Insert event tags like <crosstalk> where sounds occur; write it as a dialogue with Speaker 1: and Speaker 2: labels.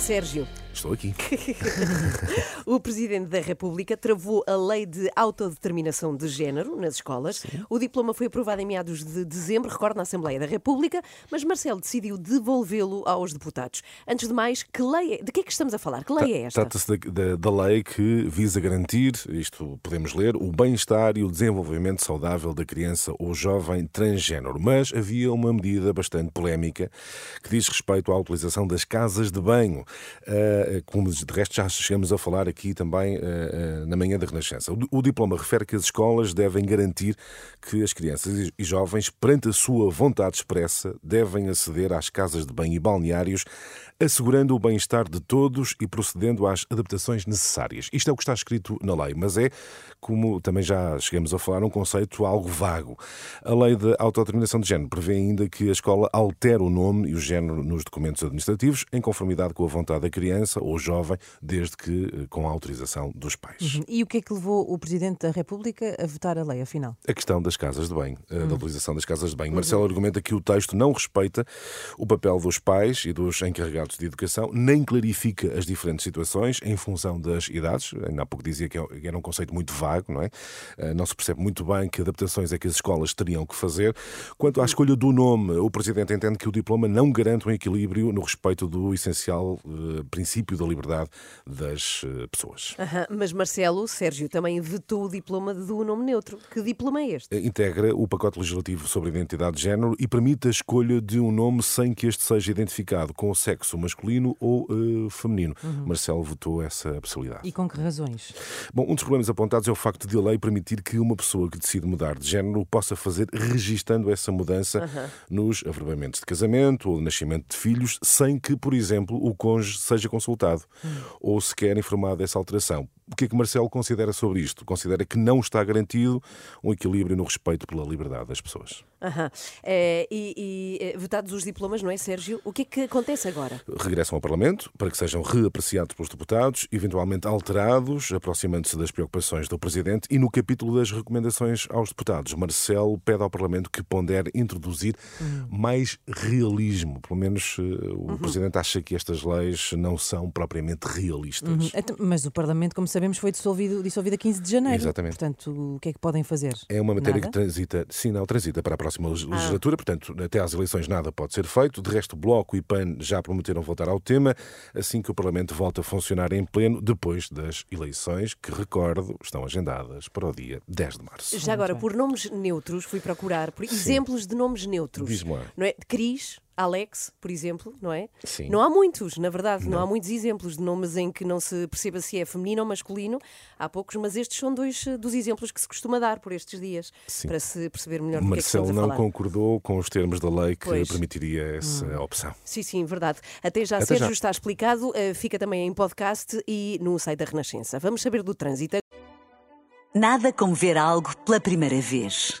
Speaker 1: Sérgio,
Speaker 2: Estou aqui. <laughs>
Speaker 1: o Presidente da República travou a lei de autodeterminação de género nas escolas. O diploma foi aprovado em meados de dezembro, recordo, na Assembleia da República, mas Marcelo decidiu devolvê-lo aos deputados. Antes de mais, que lei é? de que é que estamos a falar? Que lei é esta?
Speaker 2: Trata-se da, da- da lei que visa garantir, isto podemos ler, o bem-estar e o desenvolvimento saudável da criança ou jovem transgênero. Mas havia uma medida bastante polémica que diz respeito à utilização das casas de banho. Ah, como de resto já chegamos a falar aqui também ah, ah, na manhã da Renascença. O, diploma refere que as escolas devem garantir que as crianças e- jovens, perante a sua vontade expressa, devem aceder às casas de banho e balneários, assegurando o bem-estar de todos e procedendo às adaptações necessárias. Isto é o que está escrito na lei, mas é, como também já chegamos a falar, um conceito algo vago. A lei de autodeterminação de género prevê ainda que a escola altere o nome e o género nos documentos administrativos em conformidade com a vontade da criança ou jovem, desde que eh, com a autorização dos pais.
Speaker 3: E o que é que levou o Presidente da República a votar a lei, afinal?
Speaker 2: A questão das casas de banho, eh,
Speaker 3: Hum.
Speaker 2: da utilização das casas de banho.
Speaker 3: Uhum.
Speaker 2: Marcelo argumenta que o texto não respeita o papel dos pais e dos encarregados de educação, nem clarifica as diferentes situações em função das idades. Ainda há pouco dizia que é- era um conceito muito vago, não é? Eh, Não se percebe muito bem que adaptações é que as escolas teriam que fazer. Quanto à escolha do nome, o Presidente entende que o diploma não garante um equilíbrio no respeito do essencial eh, princípio da liberdade das eh, pessoas.
Speaker 1: Aham, mas Marcelo, Sérgio, também vetou o diploma do nome neutro. Que diploma é este?
Speaker 2: integra o pacote legislativo sobre a identidade de género e permite a escolha de um nome sem que este seja identificado com o sexo masculino ou eh, feminino. Marcelo votou essa possibilidade.
Speaker 3: E com que razões?
Speaker 2: Bom, um dos problemas apontados é o facto de a lei permitir que uma pessoa que decide mudar de género possa fazer registando essa mudança nos averbamentos de casamento ou de nascimento de filhos, sem que, por exemplo, o cônjuge seja consultado ou sequer informado dessa alteração. O que é que Marcelo considera sobre isto? Considera que não está garantido um equilíbrio no respeito pela liberdade das pessoas.
Speaker 1: Aham. Eh, e e, eh, votados os diplomas, não é, Sérgio? O que é que acontece agora?
Speaker 2: regressam ao Parlamento para que sejam reapreciados pelos deputados, eventualmente alterados, aproximando-se das preocupações do Presidente e no capítulo das recomendações aos deputados. Marcelo pede ao Parlamento que pondere introduzir mais realismo. Pelo menos eh, o Presidente acha que estas leis não são propriamente realistas.
Speaker 3: Uhum. Então, Mas o Parlamento, como sabemos, foi dissolvido, dissolvido a 15 de janeiro.
Speaker 2: Exatamente.
Speaker 3: Portanto, o que é que podem fazer?
Speaker 2: É uma matéria
Speaker 3: Nada?
Speaker 2: que transita, sim, não, transita para a próxima legis- legislatura, portanto, até às eleições nada pode ser feito. De resto, o Bloco e PAN já prometeram voltar ao tema assim que o Parlamento volta a funcionar em pleno depois das eleições, que, recordo, estão agendadas para o dia 10 de março.
Speaker 1: Já agora, por nomes neutros, fui procurar por exemplos de nomes neutros.
Speaker 2: Diz-me lá.
Speaker 1: Não é? Cris, Alex, por exemplo, não é?
Speaker 2: Sim.
Speaker 1: Não há muitos, na verdade, não. há muitos exemplos de nomes em que não se perceba se é feminino ou masculino. Há poucos, mas estes são dois eh, dos exemplos que se costuma dar por estes dias,
Speaker 2: Sim.
Speaker 1: para se perceber melhor do que é que
Speaker 2: Marcelo
Speaker 1: estamos a
Speaker 2: não concordou com os termos da lei que
Speaker 1: Pois.
Speaker 2: permitiria essa opção.
Speaker 1: Sim, sim, verdade. Até já,
Speaker 2: Até
Speaker 1: Sérgio,
Speaker 2: já.
Speaker 1: está explicado. eh, Fica também em podcast e no site da Renascença. Vamos saber do trânsito.
Speaker 4: Nada como ver algo pela primeira vez.